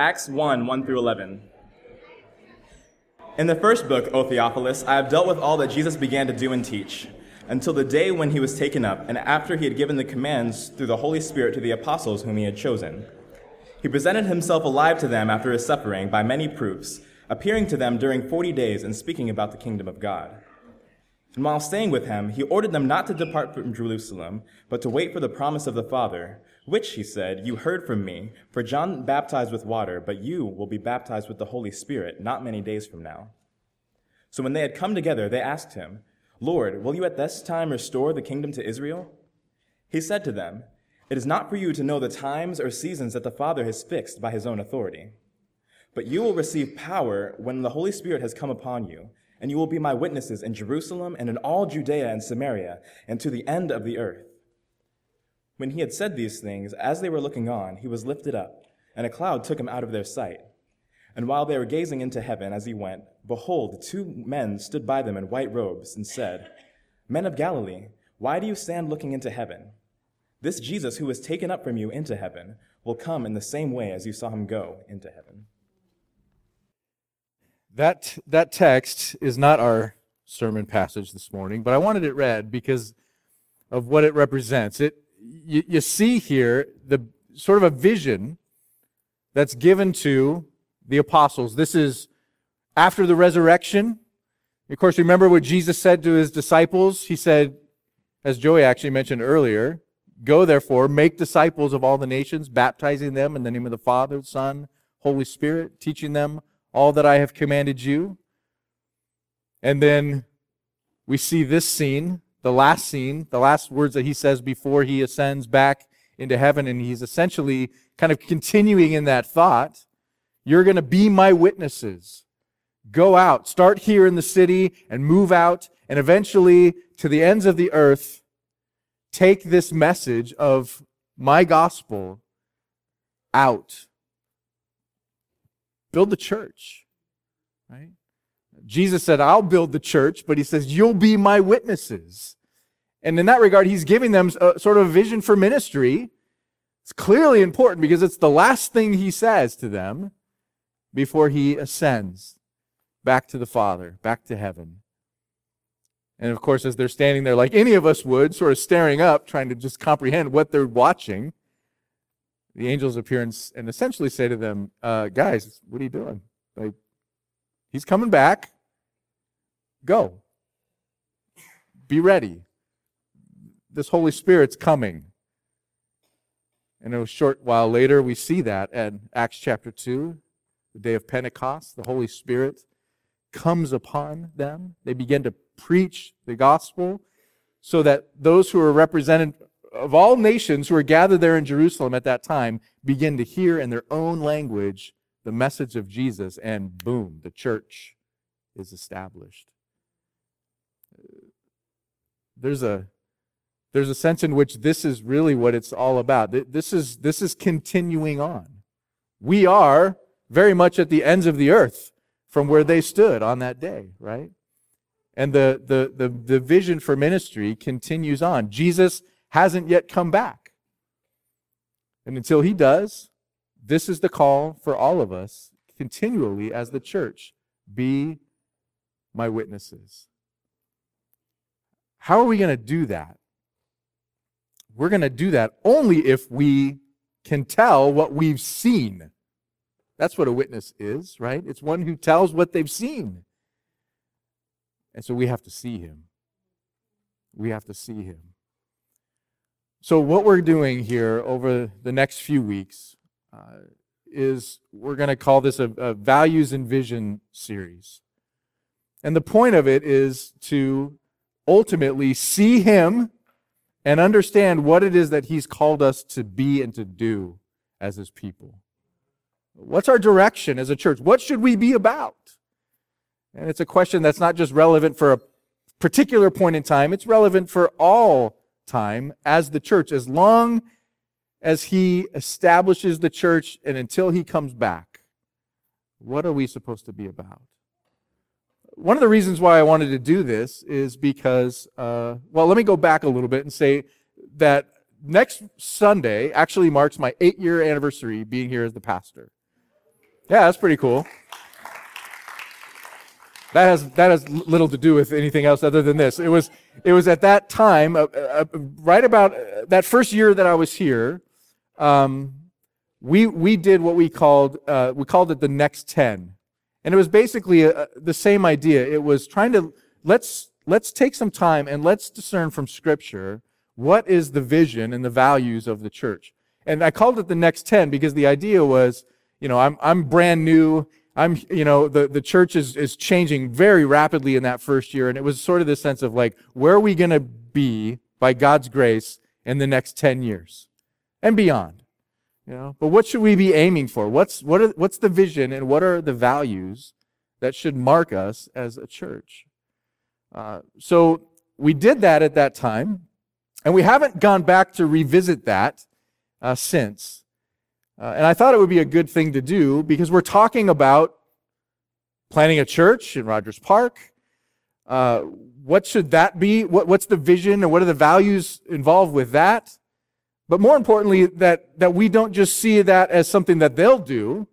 Acts 1 1 through 11. In the first book, O Theophilus, I have dealt with all that Jesus began to do and teach, until the day when he was taken up, and after he had given the commands through the Holy Spirit to the apostles whom he had chosen. He presented himself alive to them after his suffering by many proofs, appearing to them during forty days and speaking about the kingdom of God. And while staying with him, he ordered them not to depart from Jerusalem, but to wait for the promise of the Father, which, he said, you heard from me. For John baptized with water, but you will be baptized with the Holy Spirit not many days from now. So when they had come together, they asked him, Lord, will you at this time restore the kingdom to Israel? He said to them, It is not for you to know the times or seasons that the Father has fixed by his own authority. But you will receive power when the Holy Spirit has come upon you and you will be my witnesses in Jerusalem and in all Judea and Samaria and to the end of the earth. When he had said these things, as they were looking on, he was lifted up, and a cloud took him out of their sight. And while they were gazing into heaven as he went, behold, two men stood by them in white robes and said, Men of Galilee, why do you stand looking into heaven? This Jesus who was taken up from you into heaven will come in the same way as you saw him go into heaven. That, that text is not our sermon passage this morning, but I wanted it read because of what it represents. It, you, you see here the sort of a vision that's given to the apostles. This is after the resurrection. Of course, remember what Jesus said to his disciples? He said, as Joey actually mentioned earlier, Go therefore, make disciples of all the nations, baptizing them in the name of the Father, Son, Holy Spirit, teaching them all that I have commanded you. And then we see this scene, the last scene, the last words that he says before he ascends back into heaven. And he's essentially kind of continuing in that thought. You're going to be my witnesses. Go out, start here in the city and move out, and eventually to the ends of the earth. Take this message of my gospel out build the church, right? Jesus said, I'll build the church, but he says, You'll be my witnesses. And in that regard, he's giving them a, sort of a vision for ministry. It's clearly important because it's the last thing he says to them before he ascends back to the Father, back to heaven. And of course, as they're standing there, like any of us would, sort of staring up, trying to just comprehend what they're watching, the angels appear and, and essentially say to them, uh, guys, what are you doing? Like, he's coming back. Go. Be ready. This Holy Spirit's coming. And a short while later, we see that at Acts chapter 2, the day of Pentecost. The Holy Spirit comes upon them. They begin to preach the gospel so that those who are represented of all nations who are gathered there in Jerusalem at that time begin to hear in their own language the message of Jesus, and boom, the church is established. There's a there's a sense in which this is really what it's all about. This is this is continuing on. We are very much at the ends of the earth from where they stood on that day, right? And the the the, the vision for ministry continues on. Jesus hasn't yet come back. And until he does, this is the call for all of us continually as the church be my witnesses. How are we going to do that? We're going to do that only if we can tell what we've seen. That's what a witness is, right? It's one who tells what they've seen. And so we have to see him. We have to see him. So, what we're doing here over the next few weeks uh, is we're going to call this a, a values and vision series. And the point of it is to ultimately see Him and understand what it is that He's called us to be and to do as His people. What's our direction as a church? What should we be about? And it's a question that's not just relevant for a particular point in time, it's relevant for all time as the church, as long as he establishes the church and until he comes back. What are we supposed to be about? One of the reasons why I wanted to do this is because, uh, well, let me go back a little bit and say that next Sunday actually marks my eight year anniversary being here as the pastor. Yeah, that's pretty cool. That has that has little to do with anything else other than this. It was it was at that time, uh, uh, right about uh, that first year that I was here. Um, we we did what we called uh, we called it the next ten, and it was basically a, uh, the same idea. It was trying to let's let's take some time and let's discern from Scripture what is the vision and the values of the church. And I called it the next ten because the idea was, you know, I'm I'm brand new I'm, you know, the, the church is, is changing very rapidly in that first year. And it was sort of this sense of like, where are we going to be by God's grace in the next 10 years and beyond? You know, but what should we be aiming for? What's, what are, what's the vision and what are the values that should mark us as a church? Uh, so we did that at that time, and we haven't gone back to revisit that uh, since. Uh, and I thought it would be a good thing to do because we're talking about planning a church in Rogers Park. Uh, what should that be? What, what's the vision and what are the values involved with that? But more importantly, that, that we don't just see that as something that they'll do,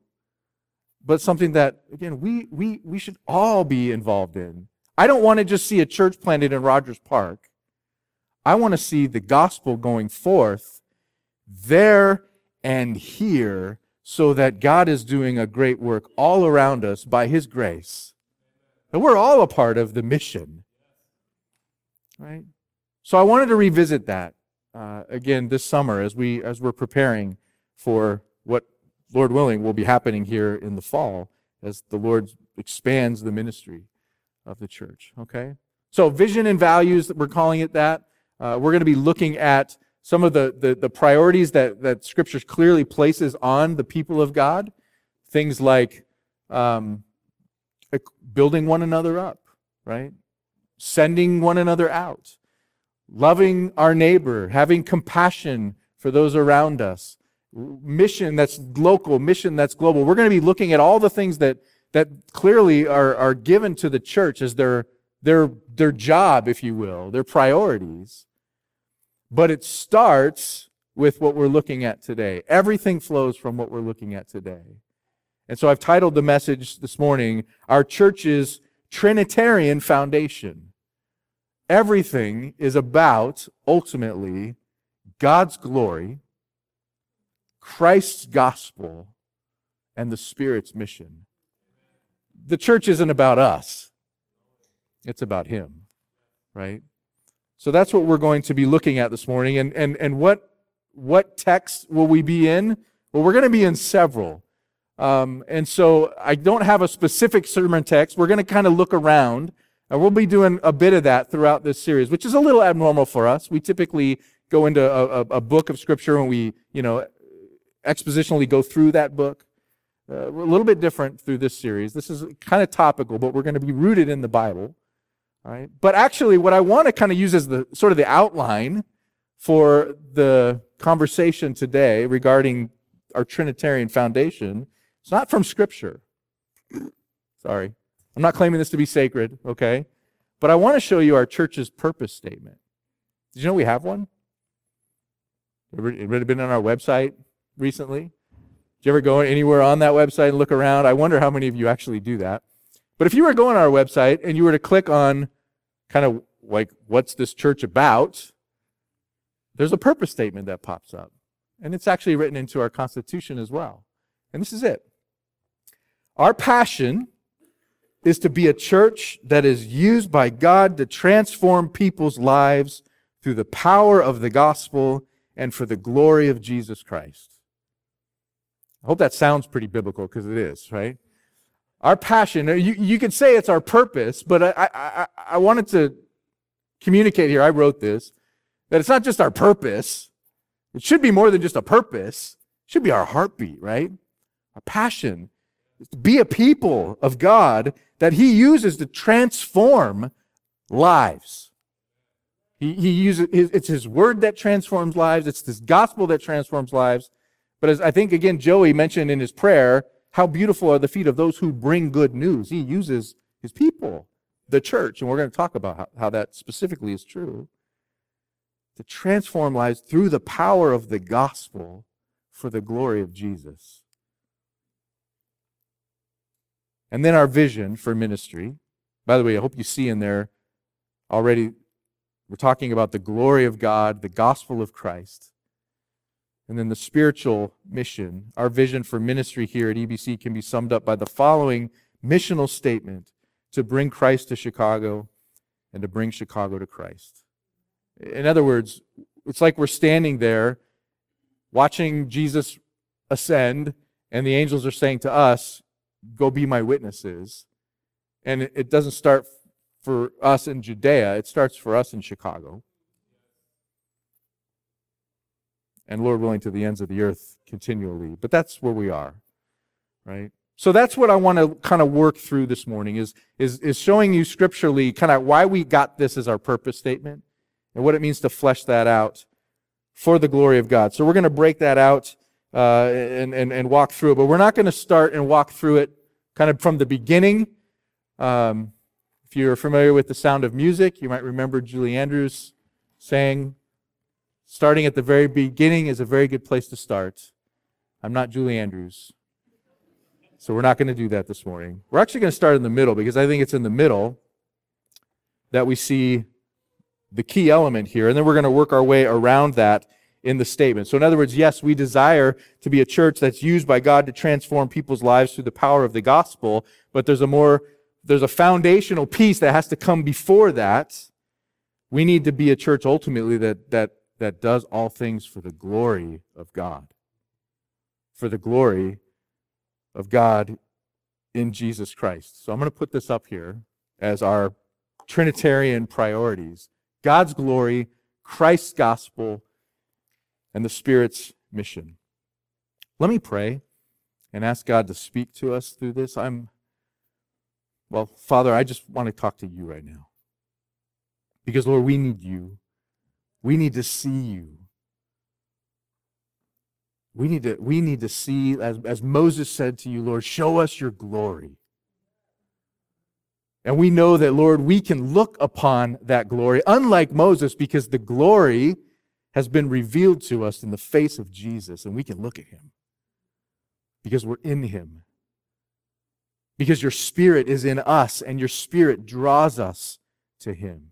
but something that, again, we, we, we should all be involved in. I don't want to just see a church planted in Rogers Park. I want to see the gospel going forth there and here so that God is doing a great work all around us by His grace. And we're all a part of the mission. Right? So I wanted to revisit that uh, again this summer as we as we're preparing for what Lord willing will be happening here in the fall as the Lord expands the ministry of the church. Okay? So vision and values, we're calling it that. Uh, we're going to be looking at some of the, the, the priorities that, that Scripture clearly places on the people of God. Things like um, building one another up, right? Sending one another out, loving our neighbor, having compassion for those around us, mission that's local, mission that's global. We're going to be looking at all the things that, that clearly are, are given to the church as their, their, their job, if you will, their priorities. But it starts with what we're looking at today. Everything flows from what we're looking at today. And so I've titled the message this morning, Our Church's Trinitarian Foundation. Everything is about, ultimately, God's glory, Christ's gospel, and the Spirit's mission. The church isn't about us, it's about Him, right? So that's what we're going to be looking at this morning. And, and, and what, what text will we be in? Well, we're going to be in several. Um, and so I don't have a specific sermon text. We're going to kind of look around. And we'll be doing a bit of that throughout this series, which is a little abnormal for us. We typically go into a, a, a book of scripture and we, you know, expositionally go through that book. Uh, we're a little bit different through this series. This is kind of topical, but we're going to be rooted in the Bible. Right? But actually, what I want to kind of use as the sort of the outline for the conversation today regarding our Trinitarian foundation, it's not from Scripture. Sorry. I'm not claiming this to be sacred, okay? But I want to show you our church's purpose statement. Did you know we have one? Ever, been on our website recently? Did you ever go anywhere on that website and look around? I wonder how many of you actually do that. But if you were to go on our website and you were to click on kind of like, what's this church about? There's a purpose statement that pops up. And it's actually written into our Constitution as well. And this is it. Our passion is to be a church that is used by God to transform people's lives through the power of the gospel and for the glory of Jesus Christ. I hope that sounds pretty biblical because it is, right? Our passion, you, you could say it's our purpose, but I, I, I wanted to communicate here, I wrote this, that it's not just our purpose. It should be more than just a purpose. It should be our heartbeat, right? Our passion be a people of God that He uses to transform lives. He, he uses, it's His word that transforms lives. It's this gospel that transforms lives. But as I think, again, Joey mentioned in his prayer, how beautiful are the feet of those who bring good news. He uses his people, the church, and we're going to talk about how, how that specifically is true, to transform lives through the power of the gospel for the glory of Jesus. And then our vision for ministry. By the way, I hope you see in there already, we're talking about the glory of God, the gospel of Christ. And then the spiritual mission, our vision for ministry here at EBC can be summed up by the following missional statement to bring Christ to Chicago and to bring Chicago to Christ. In other words, it's like we're standing there watching Jesus ascend, and the angels are saying to us, Go be my witnesses. And it doesn't start for us in Judea, it starts for us in Chicago. And Lord willing, to the ends of the earth continually. But that's where we are, right? So that's what I want to kind of work through this morning is, is, is showing you scripturally kind of why we got this as our purpose statement and what it means to flesh that out for the glory of God. So we're going to break that out uh, and, and, and walk through it, but we're not going to start and walk through it kind of from the beginning. Um, if you're familiar with the sound of music, you might remember Julie Andrews saying, starting at the very beginning is a very good place to start. I'm not Julie Andrews. So we're not going to do that this morning. We're actually going to start in the middle because I think it's in the middle that we see the key element here. And then we're going to work our way around that in the statement. So, in other words, yes, we desire to be a church that's used by God to transform people's lives through the power of the gospel, but there's a more, there's a foundational piece that has to come before that. We need to be a church ultimately that, that, that does all things for the glory of God. For the glory of God in Jesus Christ. So I'm going to put this up here as our Trinitarian priorities. God's glory, Christ's gospel, and the Spirit's mission. Let me pray and ask God to speak to us through this. I'm, well, Father, I just want to talk to you right now. Because, Lord, we need you. We need to see you. We need to, we need to see, as, as Moses said to you, Lord, show us your glory. And we know that, Lord, we can look upon that glory, unlike Moses, because the glory has been revealed to us in the face of Jesus, and we can look at him because we're in him. Because your spirit is in us, and your spirit draws us to him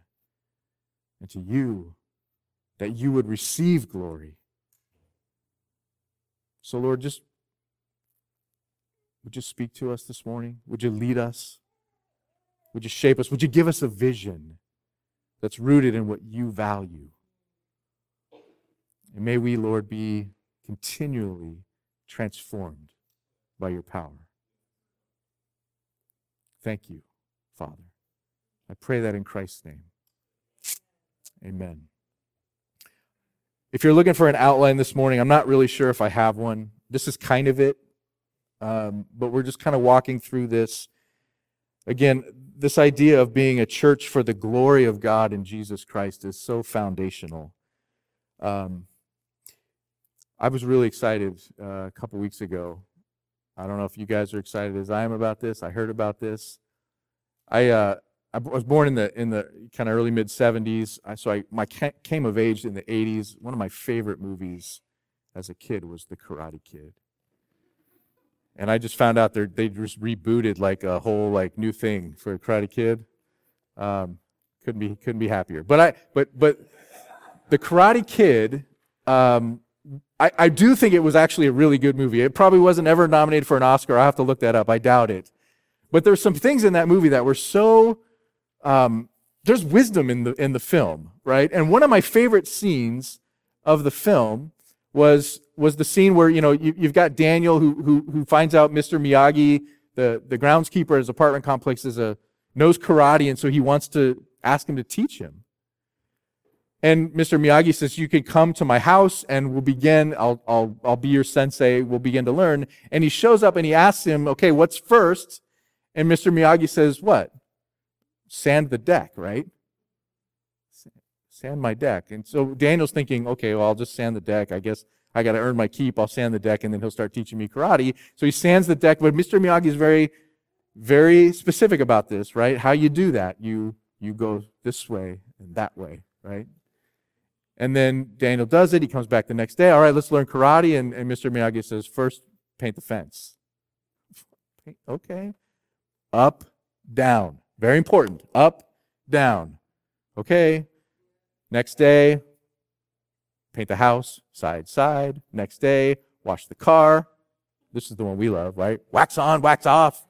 and to you, that you would receive glory. So, Lord, just would you speak to us this morning? Would you lead us? Would you shape us? Would you give us a vision that's rooted in what you value? And may we, Lord, be continually transformed by your power. Thank you, Father. I pray that in Christ's name. Amen. If you're looking for an outline this morning, I'm not really sure if I have one. This is kind of it, um, but we're just kind of walking through this. Again, this idea of being a church for the glory of God in Jesus Christ is so foundational. Um, I was really excited uh, a couple weeks ago. I don't know if you guys are excited as I am about this. I heard about this. I uh, I was born in the in the kind of early mid '70s, so I my came of age in the '80s. One of my favorite movies as a kid was The Karate Kid and I just found out they they just rebooted like a whole like new thing for Karate Kid. Um, couldn't be couldn't be happier. But I but but the Karate Kid. Um, I, I do think it was actually a really good movie. It probably wasn't ever nominated for an Oscar. I have to look that up. I doubt it. But there's some things in that movie that were so um, there's wisdom in the in the film, right? And one of my favorite scenes of the film was was the scene where you know you, have got Daniel who, who who finds out Mr. Miyagi, the the groundskeeper at his apartment complex, is a knows karate, and so he wants to ask him to teach him. And Mr. Miyagi says, "You can come to my house, and we'll begin. I'll I'll I'll be your sensei. We'll begin to learn." And he shows up and he asks him, "Okay, what's first? And Mr. Miyagi says, "What? Sand the deck, right?" sand my deck. And so Daniel's thinking, okay, well, I'll just sand the deck. I guess I got to earn my keep. I'll sand the deck, and then he'll start teaching me karate. So he sands the deck. But Mr. Miyagi is very, very specific about this, right? How you do that? You you go this way and that way, right? And then Daniel does it. He comes back the next day. All right, let's learn karate. And, and Mr. Miyagi says, first, paint the fence. okay. Up, down. Very important. Up, down. Okay. Next day, paint the house, side, side. Next day, wash the car. This is the one we love, right? Wax on, wax off.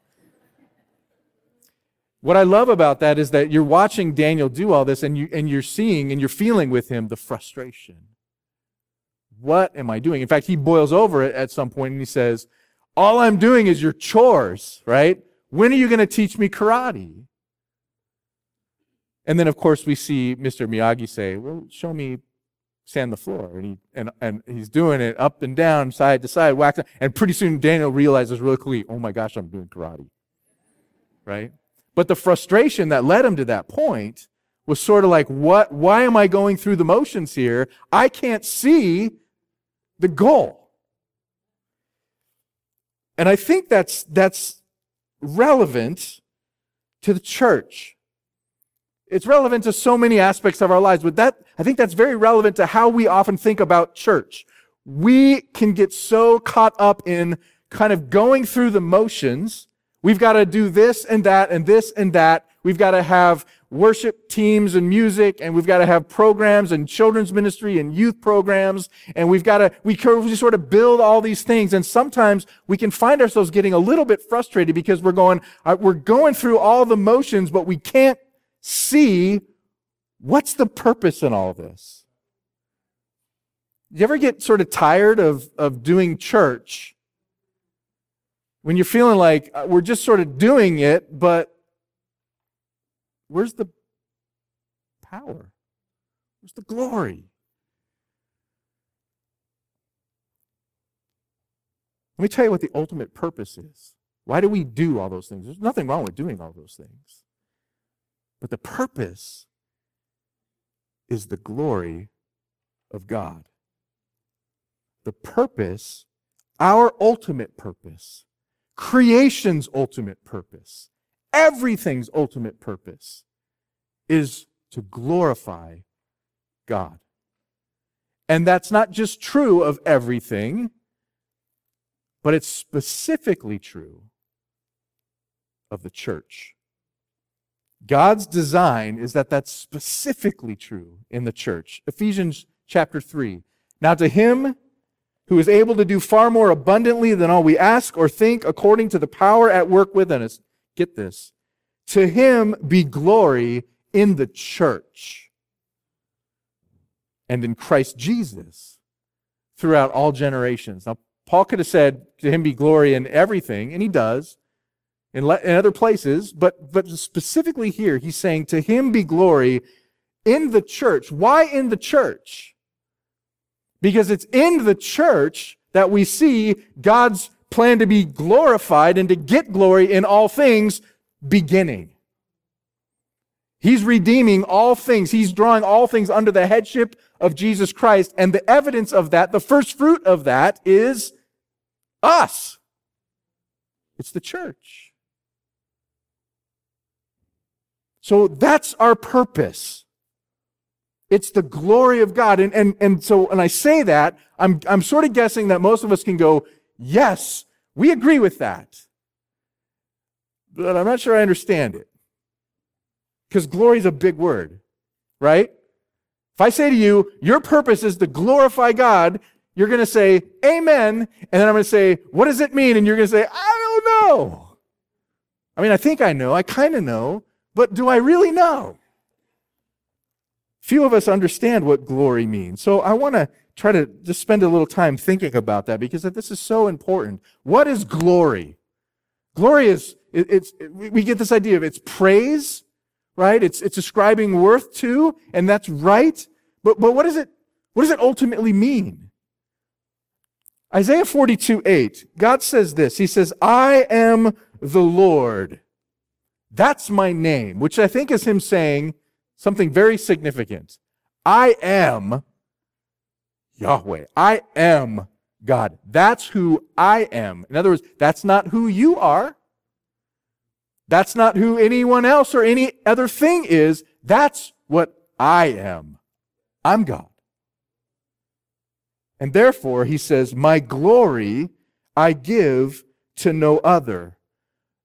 What I love about that is that you're watching Daniel do all this and, you, and you're seeing and you're feeling with him the frustration. What am I doing? In fact, he boils over it at some point and he says, All I'm doing is your chores, right? When are you going to teach me karate? And then, of course, we see Mr. Miyagi say, Well, show me sand the floor. And, he, and, and he's doing it up and down, side to side, whack. And pretty soon Daniel realizes really quickly, Oh my gosh, I'm doing karate. Right? But the frustration that led him to that point was sort of like, what, why am I going through the motions here? I can't see the goal. And I think that's, that's relevant to the church. It's relevant to so many aspects of our lives, but that, I think that's very relevant to how we often think about church. We can get so caught up in kind of going through the motions We've got to do this and that and this and that. We've got to have worship teams and music, and we've got to have programs and children's ministry and youth programs, and we've got to, we sort of build all these things. And sometimes we can find ourselves getting a little bit frustrated because we're going, uh, we're going through all the motions, but we can't see what's the purpose in all this. You ever get sort of tired of, of doing church when you're feeling like uh, we're just sort of doing it, but where's the power? Where's the glory? Let me tell you what the ultimate purpose is. Why do we do all those things? There's nothing wrong with doing all those things. But the purpose is the glory of God. The purpose, our ultimate purpose, creation's ultimate purpose, everything's ultimate purpose is to glorify God. And that's not just true of everything, but it's specifically true of the church. God's design is that that's specifically true in the church. Ephesians chapter 3. Now to him who is able to do far more abundantly than all we ask or think according to the power at work within us. Get this. To him be glory in the church and in Christ Jesus throughout all generations. Now, Paul could have said, to him be glory in everything, and he does in, le- in other places, but, but specifically here, he's saying, to him be glory in the church. Why in the church? Because it's in the church that we see God's plan to be glorified and to get glory in all things beginning. He's redeeming all things. He's drawing all things under the headship of Jesus Christ. And the evidence of that, the first fruit of that is us. It's the church. So that's our purpose. It's the glory of God. And, and, and so, and I say that, I'm, I'm sort of guessing that most of us can go, yes, we agree with that. But I'm not sure I understand it. Because glory is a big word, right? If I say to you, your purpose is to glorify God, you're going to say, Amen. And then I'm going to say, What does it mean? And you're going to say, I don't know. I mean, I think I know. I kind of know. But do I really know? Few of us understand what glory means. So I want to try to just spend a little time thinking about that because this is so important. What is glory? Glory is, it, it's, it, we get this idea of it's praise, right? It's, it's ascribing worth to, and that's right. But, but what does it, what does it ultimately mean? Isaiah 42, 8, God says this. He says, I am the Lord. That's my name, which I think is him saying, something very significant. I am Yahweh. I am God. That's who I am. In other words, that's not who you are. That's not who anyone else or any other thing is. That's what I am. I'm God. And therefore, he says, My glory I give to no other,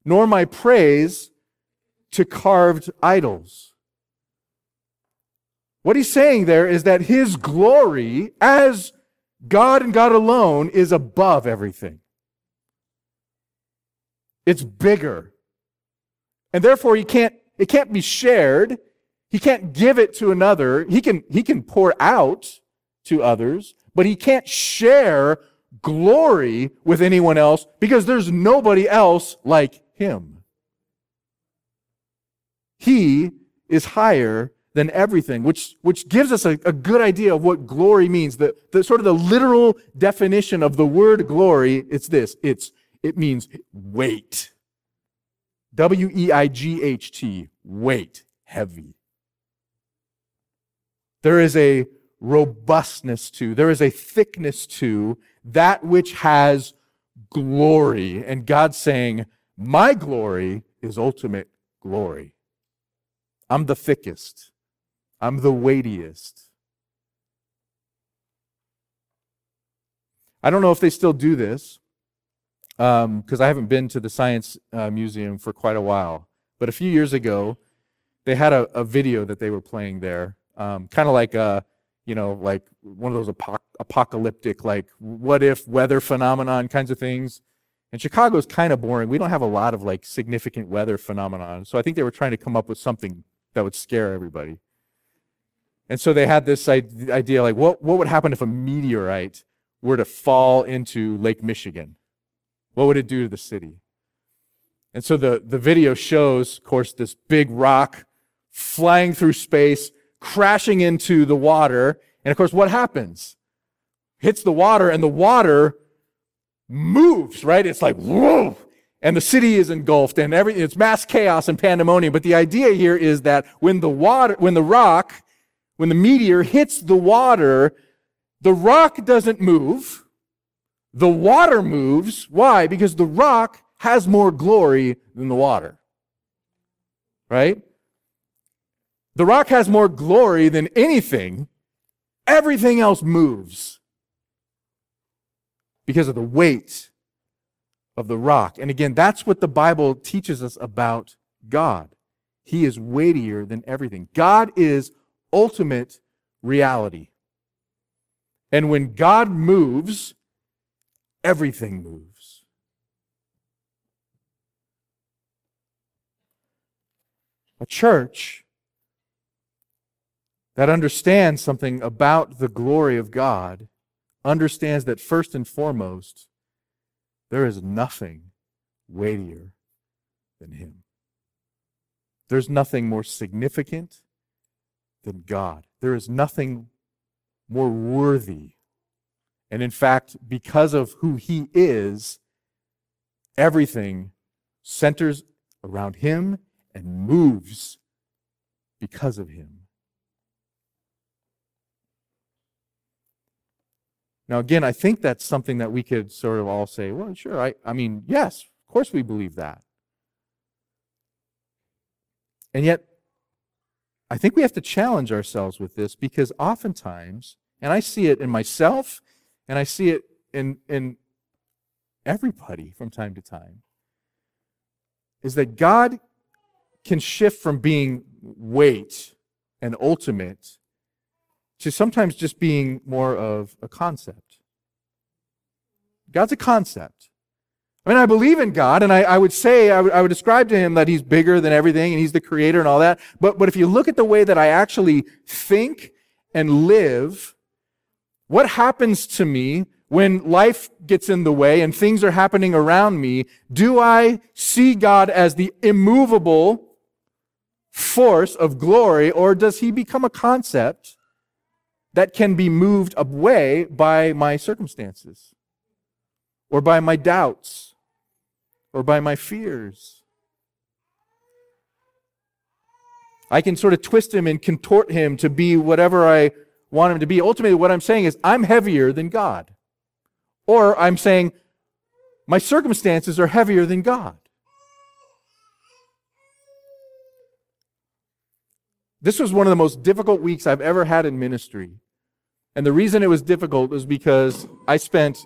nor my praise to carved idols. What he's saying there is that his glory as God and God alone is above everything. It's bigger. And therefore he can't it can't be shared. He can't give it to another. He can he can pour out to others, but he can't share glory with anyone else because there's nobody else like him. He is higher than everything, which, which gives us a, a good idea of what glory means. The, the sort of the literal definition of the word glory, it's this. It's, it means weight. W-E-I-G-H-T, weight, heavy. There is a robustness to, there is a thickness to that which has glory. And God saying, My glory is ultimate glory. I'm the thickest, I'm the weightiest. I don't know if they still do this because um, I haven't been to the Science uh, Museum for quite a while. But a few years ago, they had a, a video that they were playing there, um, kind of like a, you know, like one of those apoc- apocalyptic, like what if weather phenomenon kinds of things. And Chicago's kind of boring. We don't have a lot of like significant weather phenomenon. So I think they were trying to come up with something that would scare everybody. And so they had this idea like, what, what would happen if a meteorite were to fall into Lake Michigan? What would it do to the city? And so the, the video shows, of course, this big rock flying through space, crashing into the water. And of course, what happens? Hits the water and the water moves, right? It's like, whoa! And the city is engulfed and everything, it's mass chaos and pandemonium. But the idea here is that when the water, when the rock, when the meteor hits the water, the rock doesn't move. The water moves. Why? Because the rock has more glory than the water. Right? The rock has more glory than anything. Everything else moves because of the weight of the rock. And again, that's what the Bible teaches us about God. He is weightier than everything. God is ultimate reality. And when God moves, everything moves. A church that understands something about the glory of God understands that first and foremost, there is nothing weightier than Him. There's nothing more significant than God. There is nothing more worthy. And in fact, because of who He is, everything centers around Him and moves because of Him. Now, again, I think that's something that we could sort of all say, well, sure, I, I mean, yes, of course we believe that. And yet, I think we have to challenge ourselves with this because oftentimes, and I see it in myself and I see it in, in everybody from time to time, is that God can shift from being weight and ultimate to sometimes just being more of a concept. God's a concept. I mean, I believe in God, and I, I would say, I would, I would describe to him that he's bigger than everything, and he's the creator and all that. But, but if you look at the way that I actually think and live, what happens to me when life gets in the way and things are happening around me? Do I see God as the immovable force of glory, or does he become a concept that can be moved away by my circumstances, or by my doubts, or by my fears. I can sort of twist him and contort him to be whatever I want him to be. Ultimately, what I'm saying is, I'm heavier than God. Or I'm saying, my circumstances are heavier than God. This was one of the most difficult weeks I've ever had in ministry. And the reason it was difficult was because I spent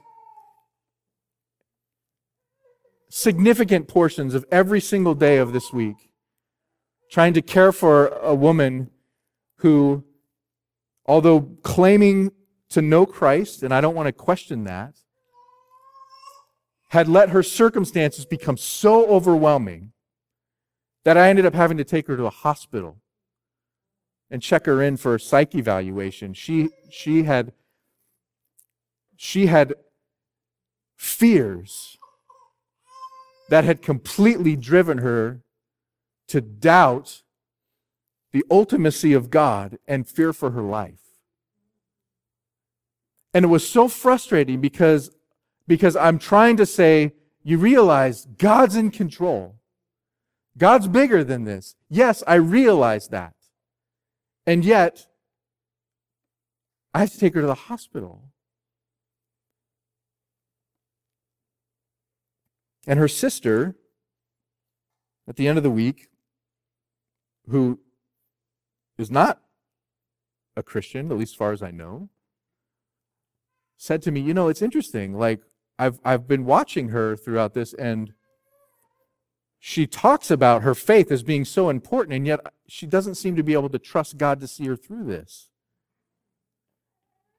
significant portions of every single day of this week trying to care for a woman who, although claiming to know Christ, and I don't want to question that, had let her circumstances become so overwhelming that I ended up having to take her to a hospital and check her in for a psych evaluation. She, she had, she had fears that had completely driven her to doubt the ultimacy of God and fear for her life. And it was so frustrating because, because I'm trying to say, you realize God's in control. God's bigger than this. Yes, I realize that. And yet, I have to take her to the hospital. And her sister, at the end of the week, who is not a Christian, at least as far as I know, said to me, You know, it's interesting. Like, I've, I've been watching her throughout this, and she talks about her faith as being so important, and yet she doesn't seem to be able to trust God to see her through this.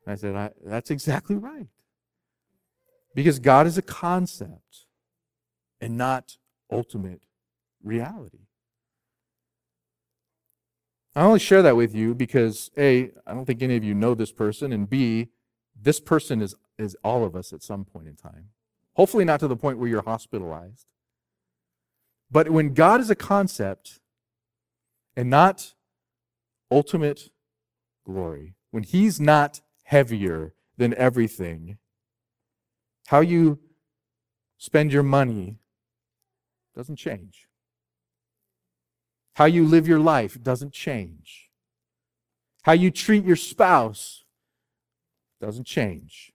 I said, I, That's exactly right. Because God is a concept and not ultimate reality. I only share that with you because A, I don't think any of you know this person, and B, this person is, is all of us at some point in time. Hopefully, not to the point where you're hospitalized. But when God is a concept and not ultimate glory, when He's not heavier than everything, how you spend your money doesn't change. How you live your life doesn't change. How you treat your spouse doesn't change.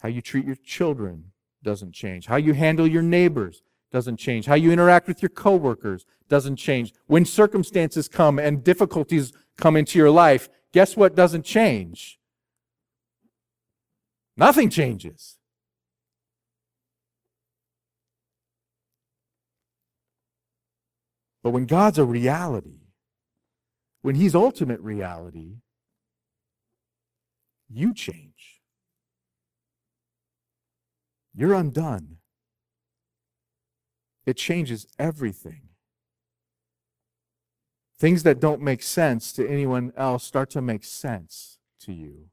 How you treat your children doesn't change. How you handle your neighbors doesn't change. How you interact with your coworkers doesn't change. When circumstances come and difficulties come into your life, guess what doesn't change? Nothing changes. But when God's a reality, when He's ultimate reality, you change. You're undone. It changes everything. Things that don't make sense to anyone else start to make sense to you.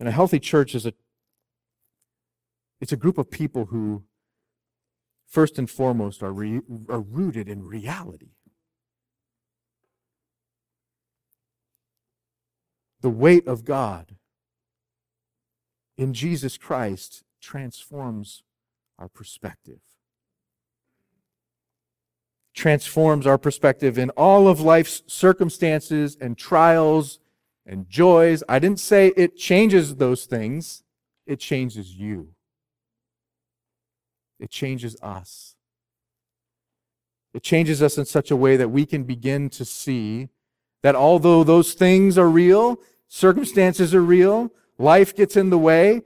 And a healthy church is a it's a group of people who, first and foremost, are, re, are rooted in reality. The weight of God in Jesus Christ transforms our perspective. Transforms our perspective in all of life's circumstances and trials and joys. I didn't say it changes those things, it changes you. It changes us. It changes us in such a way that we can begin to see that although those things are real, circumstances are real, life gets in the way,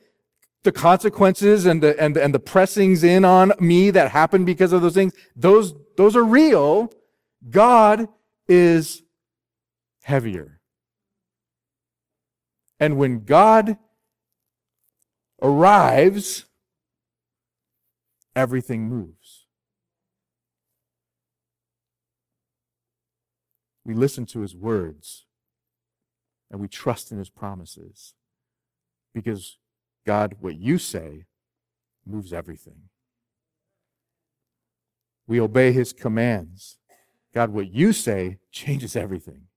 the consequences and the, and, and the pressings in on me that happen because of those things, those, those are real. God is heavier. And when God arrives, everything moves. We listen to his words and we trust in his promises because God, what you say moves everything. We obey his commands. God, what you say changes everything.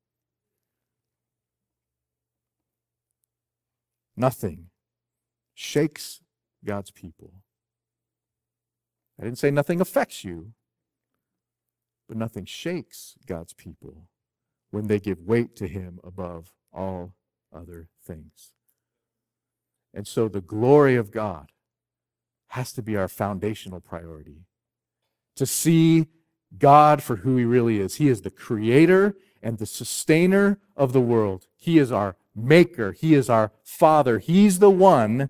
Nothing shakes God's people I didn't say nothing affects you, but nothing shakes God's people when they give weight to Him above all other things. And so the glory of God has to be our foundational priority. To see God for who He really is. He is the creator and the sustainer of the world. He is our maker. He is our father. He's the one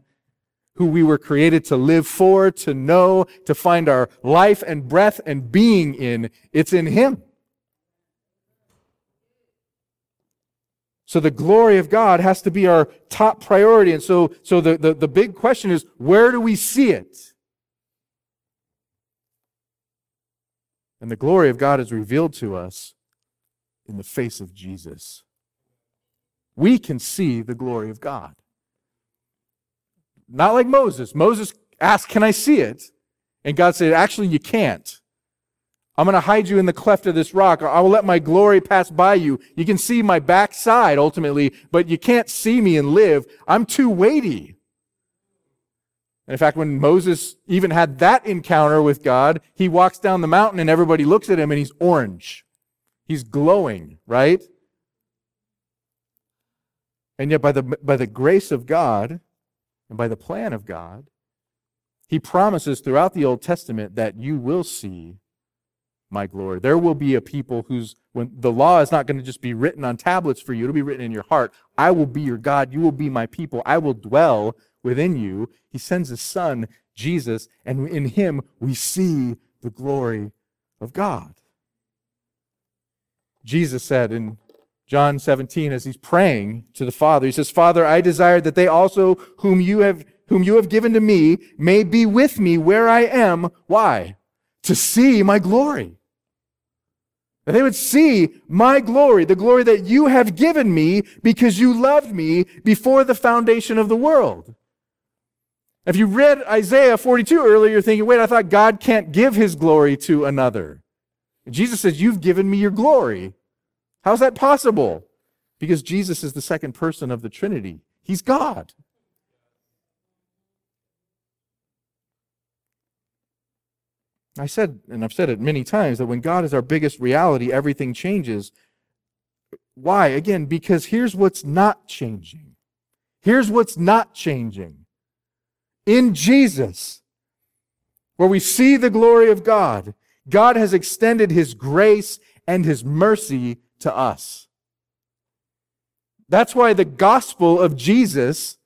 who we were created to live for, to know, to find our life and breath and being in. It's in Him. So the glory of God has to be our top priority. And so, so the, the, the big question is, where do we see it? And the glory of God is revealed to us in the face of Jesus. We can see the glory of God. Not like Moses. Moses asked, Can I see it? And God said, Actually, you can't. I'm going to hide you in the cleft of this rock. I will let my glory pass by you. You can see my backside ultimately, but you can't see me and live. I'm too weighty. And in fact, when Moses even had that encounter with God, he walks down the mountain and everybody looks at him and he's orange. He's glowing, right? And yet, by the, by the grace of God and by the plan of God, he promises throughout the Old Testament that you will see my glory. There will be a people whose when the law is not going to just be written on tablets for you, it'll be written in your heart. I will be your God, you will be my people. I will dwell within you. He sends his son, Jesus, and in him we see the glory of God. Jesus said in John 17 as he's praying to the Father, he says, "Father, I desire that they also whom you have whom you have given to me may be with me where I am. Why? To see my glory." That they would see my glory, the glory that you have given me because you loved me before the foundation of the world. If you read Isaiah 42 earlier, you're thinking, wait, I thought God can't give his glory to another. Jesus says, You've given me your glory. How's that possible? Because Jesus is the second person of the Trinity. He's God. I said, and I've said it many times, that when God is our biggest reality, everything changes. Why? Again, because here's what's not changing. Here's what's not changing. In Jesus, where we see the glory of God, God has extended his grace and his mercy to us. That's why the gospel of Jesus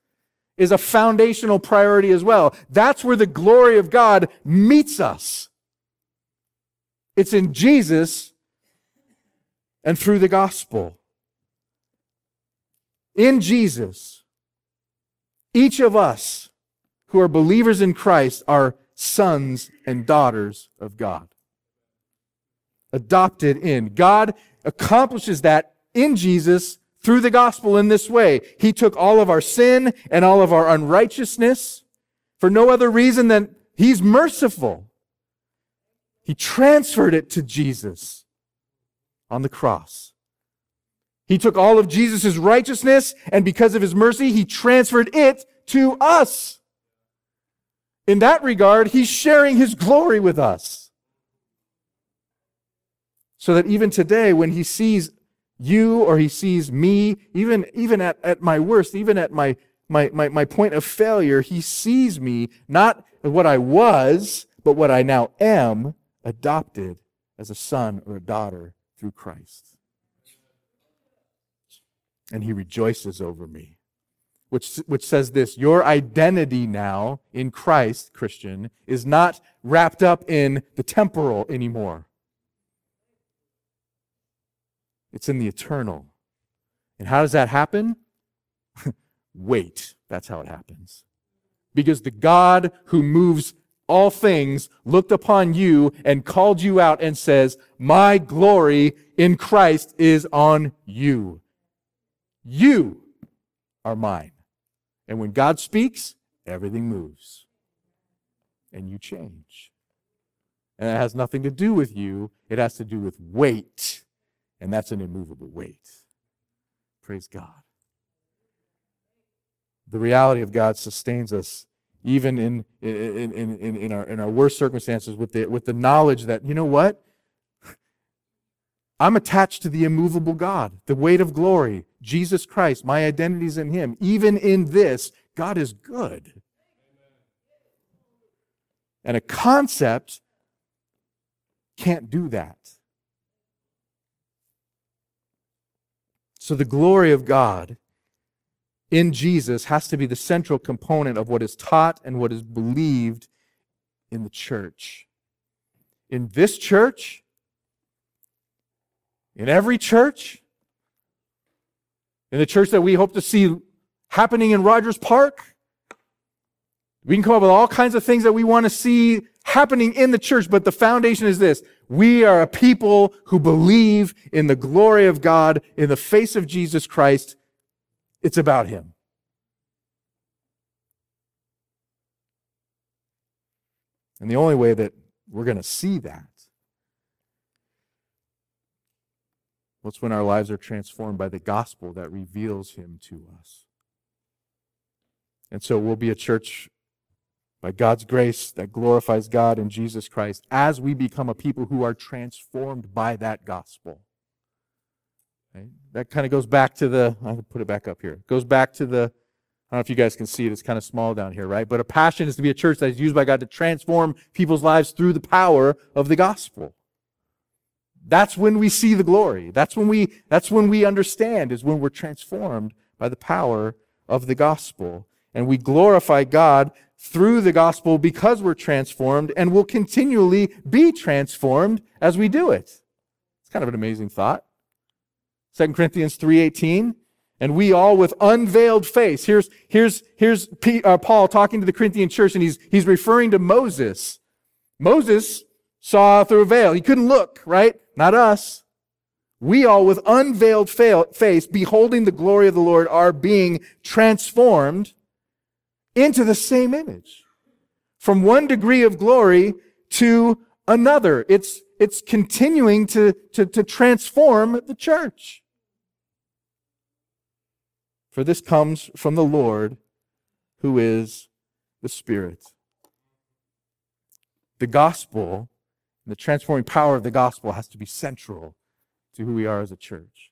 is a foundational priority as well. That's where the glory of God meets us. It's in Jesus and through the gospel. In Jesus, each of us who are believers in Christ are sons and daughters of God. Adopted in. God accomplishes that in Jesus through the gospel in this way. He took all of our sin and all of our unrighteousness for no other reason than He's merciful. He transferred it to Jesus on the cross. He took all of Jesus' righteousness, and because of his mercy, he transferred it to us. In that regard, he's sharing his glory with us. So that even today, when he sees you or he sees me, even, even at, at my worst, even at my, my, my, my point of failure, he sees me not what I was, but what I now am adopted as a son or a daughter through Christ. And he rejoices over me. Which, which says this Your identity now in Christ, Christian, is not wrapped up in the temporal anymore. It's in the eternal. And how does that happen? Wait. That's how it happens. Because the God who moves all things looked upon you and called you out and says, My glory in Christ is on you. You are mine. And when God speaks, everything moves. And you change. And it has nothing to do with you, it has to do with weight. And that's an immovable weight. Praise God. The reality of God sustains us even in, in, in, in, in, our, in our worst circumstances, with the, with the knowledge that, you know what? I'm attached to the immovable God, the weight of glory, Jesus Christ. My identity is in Him. Even in this, God is good. And a concept can't do that. So the glory of God in Jesus has to be the central component of what is taught and what is believed in the church. In this church, in every church, in the church that we hope to see happening in Rogers Park, we can come up with all kinds of things that we want to see happening in the church, but the foundation is this. We are a people who believe in the glory of God in the face of Jesus Christ. It's about Him. And the only way that we're going to see that was when our lives are transformed by the gospel that reveals Him to us. And so we'll be a church by God's grace that glorifies God in Jesus Christ as we become a people who are transformed by that gospel. Okay? That kind of goes back to the, I'll put it back up here. It goes back to the, I don't know if you guys can see it, it's kind of small down here, right? But a passion is to be a church that is used by God to transform people's lives through the power of the gospel. That's when we see the glory. That's when we, that's when we understand, is when we're transformed by the power of the gospel. And we glorify God through the gospel because we're transformed and will continually be transformed as we do it. It's kind of an amazing thought. 2 Corinthians 3:18 and we all with unveiled face. Here's here's here's P, uh, Paul talking to the Corinthian church and he's he's referring to Moses. Moses saw through a veil. He couldn't look, right? Not us. We all with unveiled face beholding the glory of the Lord are being transformed into the same image. From one degree of glory to another. It's, it's continuing to, to, to transform the church. For this comes from the Lord who is the Spirit. The gospel, the transforming power of the gospel has to be central to who we are as a church.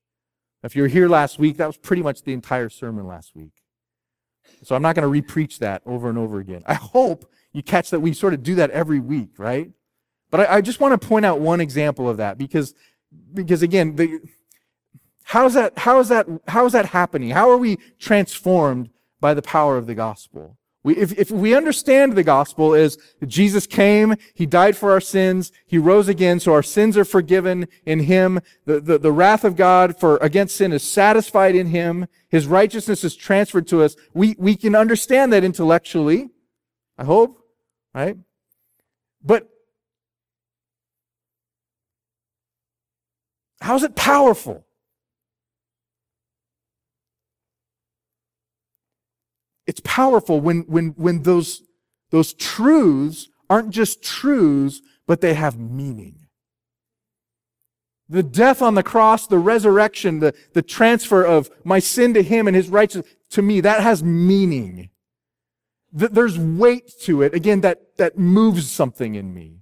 If you were here last week, that was pretty much the entire sermon last week. So I'm not going to repreach that over and over again. I hope you catch that we sort of do that every week, right? But I, I just want to point out one example of that because, because again, the, how is that, how is that, how is that happening? How are we transformed by the power of the gospel? We, if, if we understand the gospel is Jesus came, He died for our sins, He rose again, so our sins are forgiven in Him. The, the, the wrath of God for against sin is satisfied in Him. His righteousness is transferred to us. We, we can understand that intellectually. I hope, right? But how is it powerful? It's powerful when, when, when those, those truths aren't just truths, but they have meaning. The death on the cross, the resurrection, the, the transfer of my sin to him and his righteousness to me, that has meaning. There's weight to it, again, that, that moves something in me.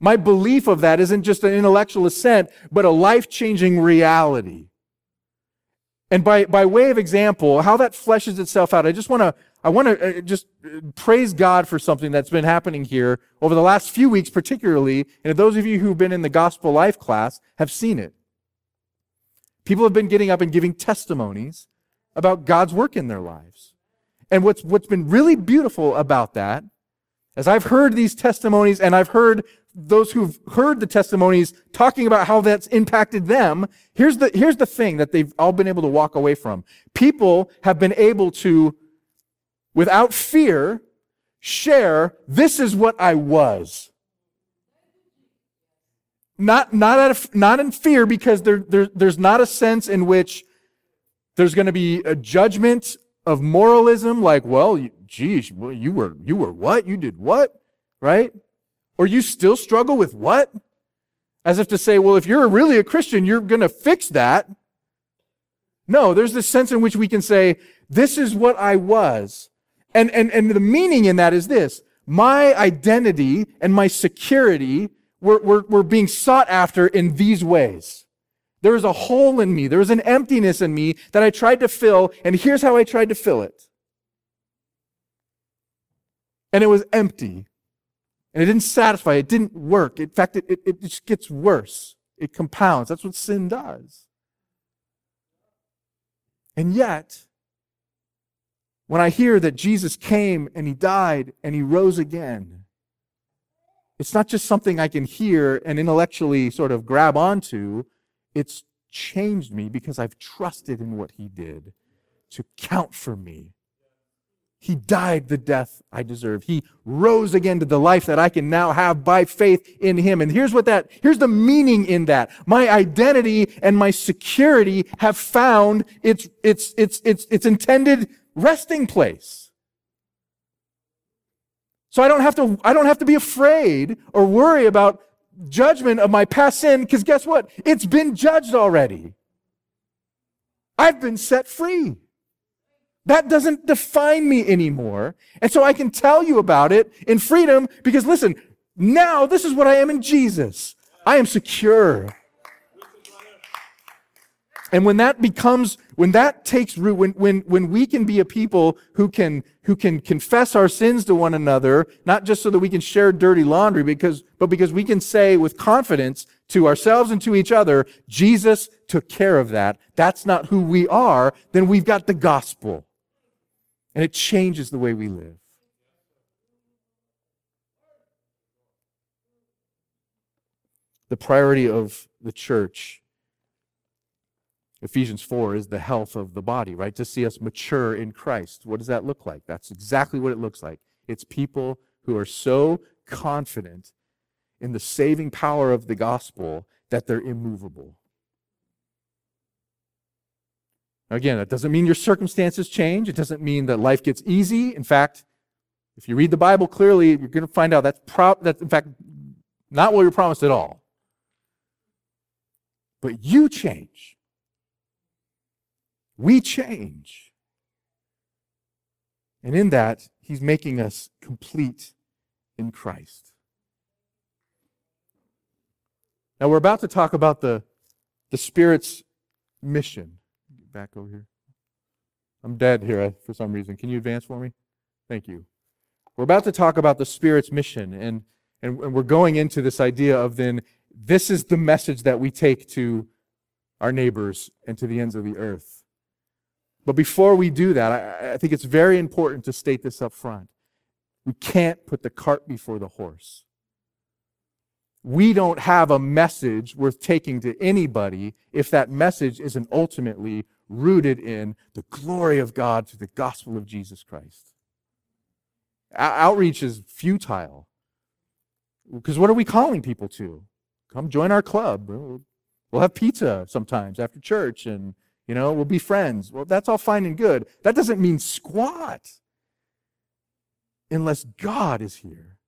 My belief of that isn't just an intellectual assent, but a life-changing reality. And by, by way of example, how that fleshes itself out, I just want to, I want to uh, just uh, praise God for something that's been happening here over the last few weeks, particularly. And those of you who've been in the gospel life class have seen it. People have been getting up and giving testimonies about God's work in their lives. And what's, what's been really beautiful about that, as I've heard these testimonies and I've heard those who've heard the testimonies talking about how that's impacted them, here's the, here's the thing that they've all been able to walk away from. People have been able to, without fear, share, this is what I was. Not, not, out of, not in fear because there, there, there's not a sense in which there's going to be a judgment of moralism like, well, geez, you were, you were what? You did what? Right? Or you still struggle with what? As if to say, well, if you're really a Christian, you're going to fix that. No, there's this sense in which we can say, this is what I was. And, and, and the meaning in that is this. My identity and my security were, were, were being sought after in these ways. There was a hole in me. There was an emptiness in me that I tried to fill, and here's how I tried to fill it. And it was empty. And it didn't satisfy, it didn't work. In fact, it, it, it just gets worse. It compounds. That's what sin does. And yet, when I hear that Jesus came and he died and he rose again, it's not just something I can hear and intellectually sort of grab onto. It's changed me because I've trusted in what he did to count for me. He died the death I deserve. He rose again to the life that I can now have by faith in him. And here's what that, here's the meaning in that. My identity and my security have found its, its, its, its, its intended resting place. So I don't have to, I don't have to be afraid or worry about judgment of my past sin because guess what? It's been judged already. I've been set free. That doesn't define me anymore. And so I can tell you about it in freedom because listen, now this is what I am in Jesus. I am secure. And when that becomes, when that takes root, when, when, when we can be a people who can, who can confess our sins to one another, not just so that we can share dirty laundry, because, but because we can say with confidence to ourselves and to each other, Jesus took care of that. That's not who we are. Then we've got the gospel. And it changes the way we live. The priority of the church Ephesians 4 is the health of the body, right? To see us mature in Christ. What does that look like? That's exactly what it looks like. It's people who are so confident in the saving power of the gospel that they're immovable. Again, that doesn't mean your circumstances change. It doesn't mean that life gets easy. In fact, if you read the Bible clearly, you're going to find out that's, pro- that's in fact, not what you're promised at all. But you change. We change. And in that, he's making us complete in Christ. Now, we're about to talk about the, the Spirit's mission. Back over here. I'm dead here for some reason. Can you advance for me? Thank you. We're about to talk about the Spirit's mission, and, and, and we're going into this idea of then this is the message that we take to our neighbors and to the ends of the earth. But before we do that, I, I, think it's very important to state this up front. We can't put the cart before the horse. We don't have a message worth taking to anybody if that message isn't ultimately rooted in the glory of God through the gospel of Jesus Christ. Outreach is futile. Because what are we calling people to? Come join our club. We'll have pizza sometimes after church and you know, we'll be friends. Well, that's all fine and good. That doesn't mean squat unless God is here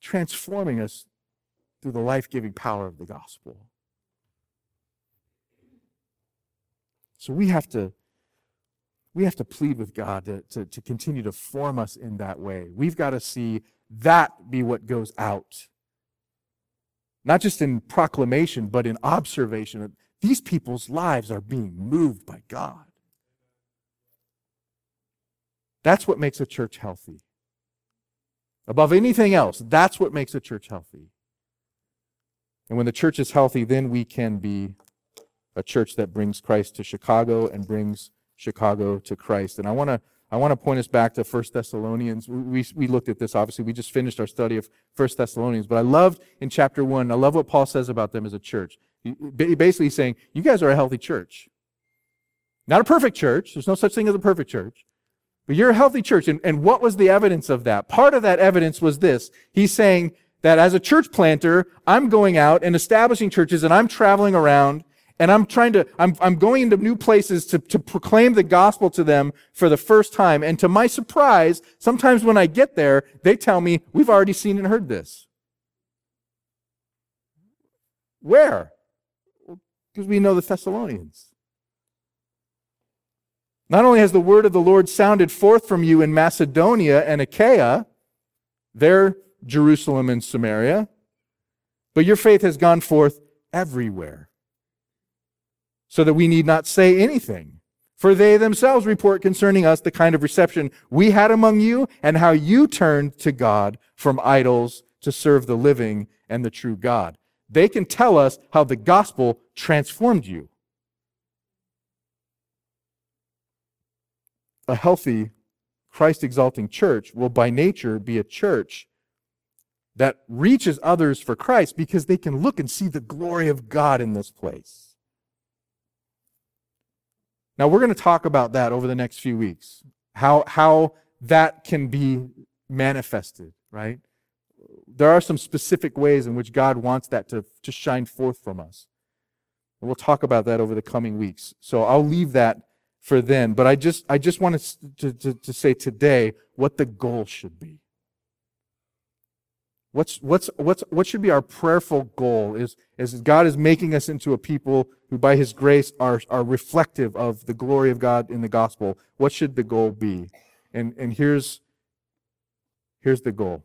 transforming us through the life giving power of the gospel. So we have to we have to plead with God to, to, to continue to form us in that way. We've got to see that be what goes out. Not just in proclamation, but in observation. These people's lives are being moved by God. That's what makes a church healthy. Above anything else, that's what makes a church healthy. And when the church is healthy, then we can be a church that brings Christ to Chicago and brings Chicago to Christ. And I want to I want to point us back to 1 Thessalonians. We, we looked at this, obviously. We just finished our study of 1 Thessalonians. But I loved in chapter 1, I love what Paul says about them as a church. Basically saying, you guys are a healthy church. Not a perfect church. There's no such thing as a perfect church. But you're a healthy church. And, and what was the evidence of that? Part of that evidence was this. He's saying that as a church planter, I'm going out and establishing churches and I'm traveling around and I'm trying to, I'm, I'm going into new places to, to proclaim the gospel to them for the first time. And to my surprise, sometimes when I get there, they tell me, we've already seen and heard this. Where? Because we know the Thessalonians. Not only has the word of the Lord sounded forth from you in Macedonia and Achaia, there, Jerusalem and Samaria, but your faith has gone forth everywhere, so that we need not say anything. For they themselves report concerning us the kind of reception we had among you and how you turned to God from idols to serve the living and the true God. They can tell us how the gospel transformed you. a healthy, Christ exalting church will by nature be a church that reaches others for Christ because they can look and see the glory of God in this place. Now, we're going to talk about that over the next few weeks. How, how that can be manifested, right? There are some specific ways in which God wants that to, to shine forth from us. And we'll talk about that over the coming weeks. So I'll leave that for then. But I just, I just wanted to, to, to say today what the goal should be. What's, what's, what's, what should be our prayerful goal is, is God is making us into a people who by his grace are, are reflective of the glory of God in the gospel. What should the goal be? And, and here's, here's the goal.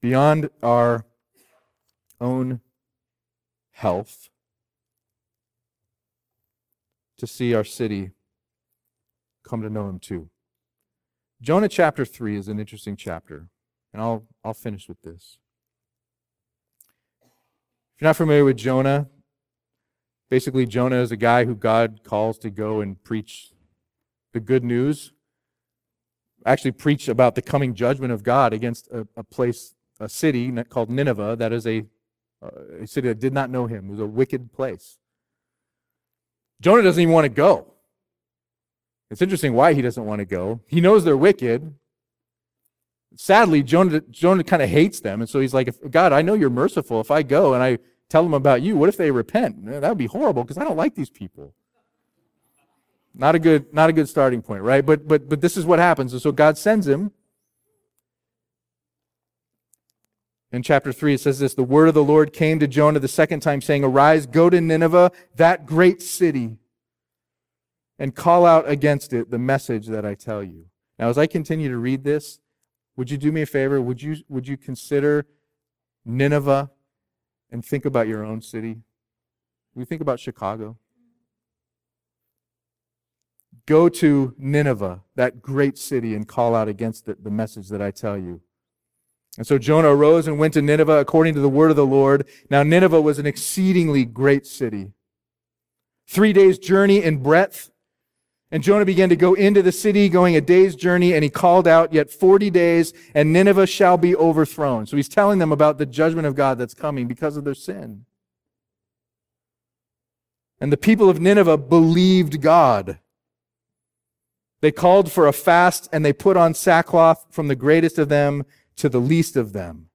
Beyond our own health, to see our city come to know him too. Jonah chapter 3 is an interesting chapter, and I'll, I'll finish with this. If you're not familiar with Jonah, basically, Jonah is a guy who God calls to go and preach the good news, actually, preach about the coming judgment of God against a, a place, a city called Nineveh, that is a, a city that did not know him. It was a wicked place. Jonah doesn't even want to go. It's interesting why he doesn't want to go. He knows they're wicked. Sadly, Jonah, Jonah kind of hates them. And so he's like, God, I know you're merciful. If I go and I tell them about you, what if they repent? That would be horrible because I don't like these people. Not a good, not a good starting point, right? But but but this is what happens. And so God sends him. In chapter 3, it says this The word of the Lord came to Jonah the second time, saying, Arise, go to Nineveh, that great city and call out against it the message that I tell you. Now, as I continue to read this, would you do me a favor? Would you, would you consider Nineveh and think about your own city? You think about Chicago? Go to Nineveh, that great city, and call out against it the message that I tell you. And so Jonah arose and went to Nineveh according to the word of the Lord. Now, Nineveh was an exceedingly great city, three days' journey in breadth and Jonah began to go into the city, going a day's journey, and he called out, Yet 40 days, and Nineveh shall be overthrown. So he's telling them about the judgment of God that's coming because of their sin. And the people of Nineveh believed God. They called for a fast, and they put on sackcloth from the greatest of them to the least of them.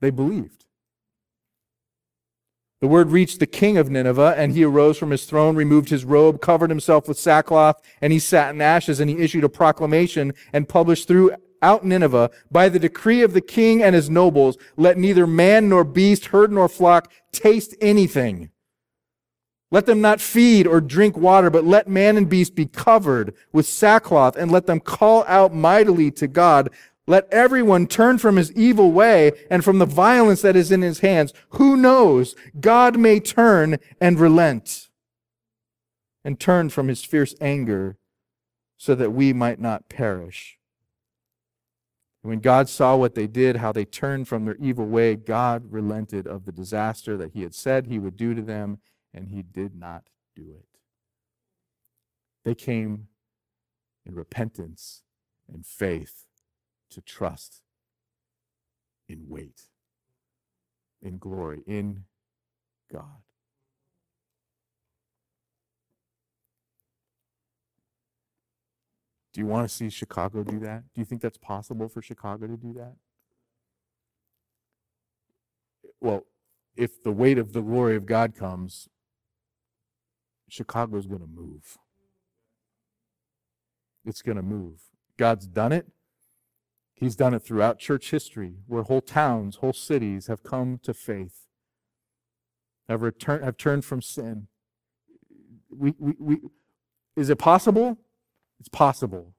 They believed. The word reached the king of Nineveh, and he arose from his throne, removed his robe, covered himself with sackcloth, and he sat in ashes, and he issued a proclamation and published throughout Nineveh, by the decree of the king and his nobles, let neither man nor beast, herd nor flock taste anything. Let them not feed or drink water, but let man and beast be covered with sackcloth, and let them call out mightily to God. Let everyone turn from his evil way and from the violence that is in his hands. Who knows? God may turn and relent and turn from his fierce anger so that we might not perish. When God saw what they did, how they turned from their evil way, God relented of the disaster that he had said he would do to them, and he did not do it. They came in repentance and faith to trust in wait, in glory, in God. Do you want to see Chicago do that? Do you think that's possible for Chicago to do that? Well, if the weight of the glory of God comes, Chicago's going to move. It's going to move. God's done it. He's done it throughout church history, where whole towns, whole cities have come to faith, have, returned, have turned from sin. We, we, we, is it possible? It's possible.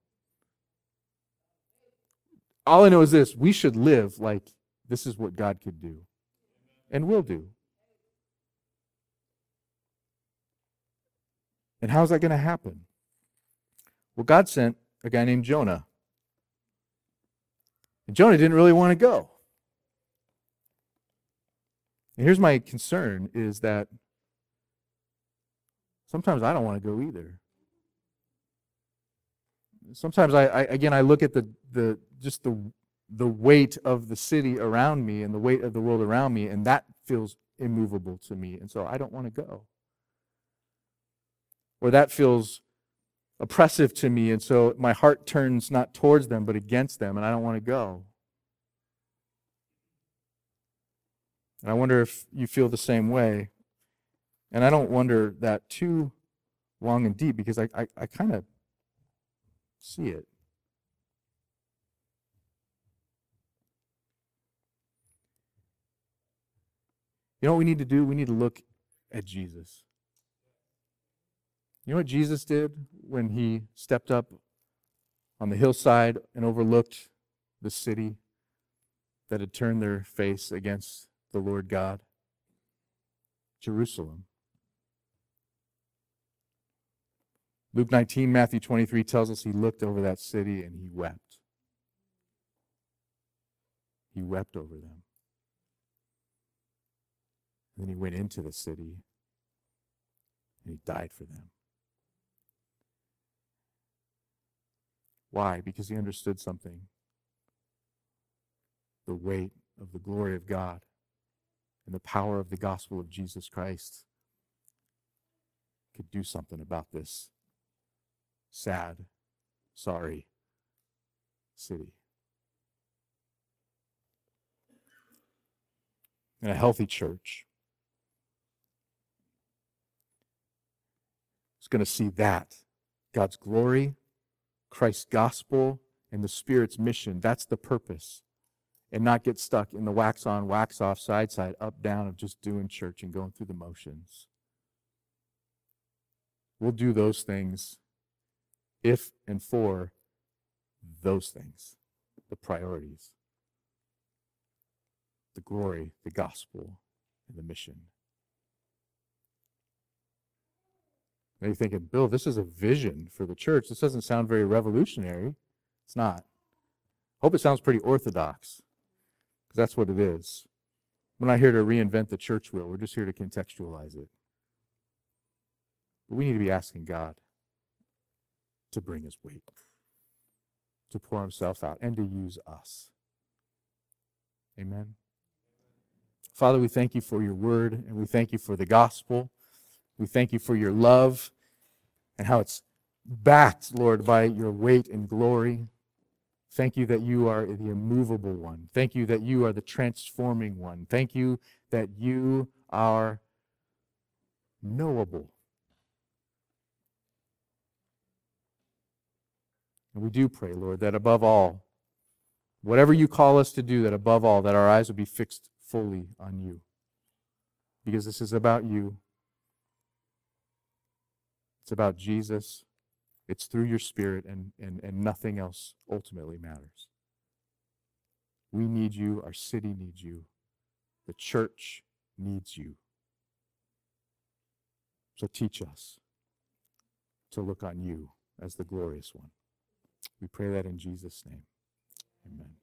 All I know is this we should live like this is what God could do and will do. And how's that going to happen? Well, God sent a guy named Jonah. And Jonah didn't really want to go. And here's my concern is that sometimes I don't want to go either. sometimes I, I again I look at the the just the the weight of the city around me and the weight of the world around me, and that feels immovable to me, and so I don't want to go. Or that feels oppressive to me, and so my heart turns not towards them but against them, and I don't want to go. And I wonder if you feel the same way. And I don't wonder that too long and deep because I, I, I kind of see it. You know what we need to do? We need to look at Jesus. You know what Jesus did when he stepped up on the hillside and overlooked the city that had turned their face against the Lord God? Jerusalem. Luke 19, Matthew 23 tells us he looked over that city and he wept. He wept over them. And then he went into the city and he died for them. Why? Because he understood something the weight of the glory of God and the power of the gospel of Jesus Christ could do something about this sad, sorry city. And a healthy church is going to see that God's glory, Christ's gospel, and the Spirit's mission. That's the purpose. And not get stuck in the wax on, wax off, side side, up, down of just doing church and going through the motions. We'll do those things if and for those things, the priorities, the glory, the gospel, and the mission. Now you're thinking, Bill, this is a vision for the church. This doesn't sound very revolutionary. It's not. Hope it sounds pretty orthodox, because that's what it is. We're not here to reinvent the church wheel, we're just here to contextualize it. But we need to be asking God to bring his weight, to pour himself out, and to use us. Amen. Father, we thank you for your word, and we thank you for the gospel. We thank you for your love and how it's backed, Lord, by your weight and glory. Thank you that you are the immovable one. Thank you that you are the transforming one. Thank you that you are knowable. And we do pray, Lord, that above all, whatever you call us to do, that above all, that our eyes would be fixed fully on you. Because this is about you. It's about Jesus. It's through your Spirit, and, and, and nothing else ultimately matters. We need you. Our city needs you. The church needs you. So teach us to look on you as the glorious one. We pray that in Jesus' name. Amen.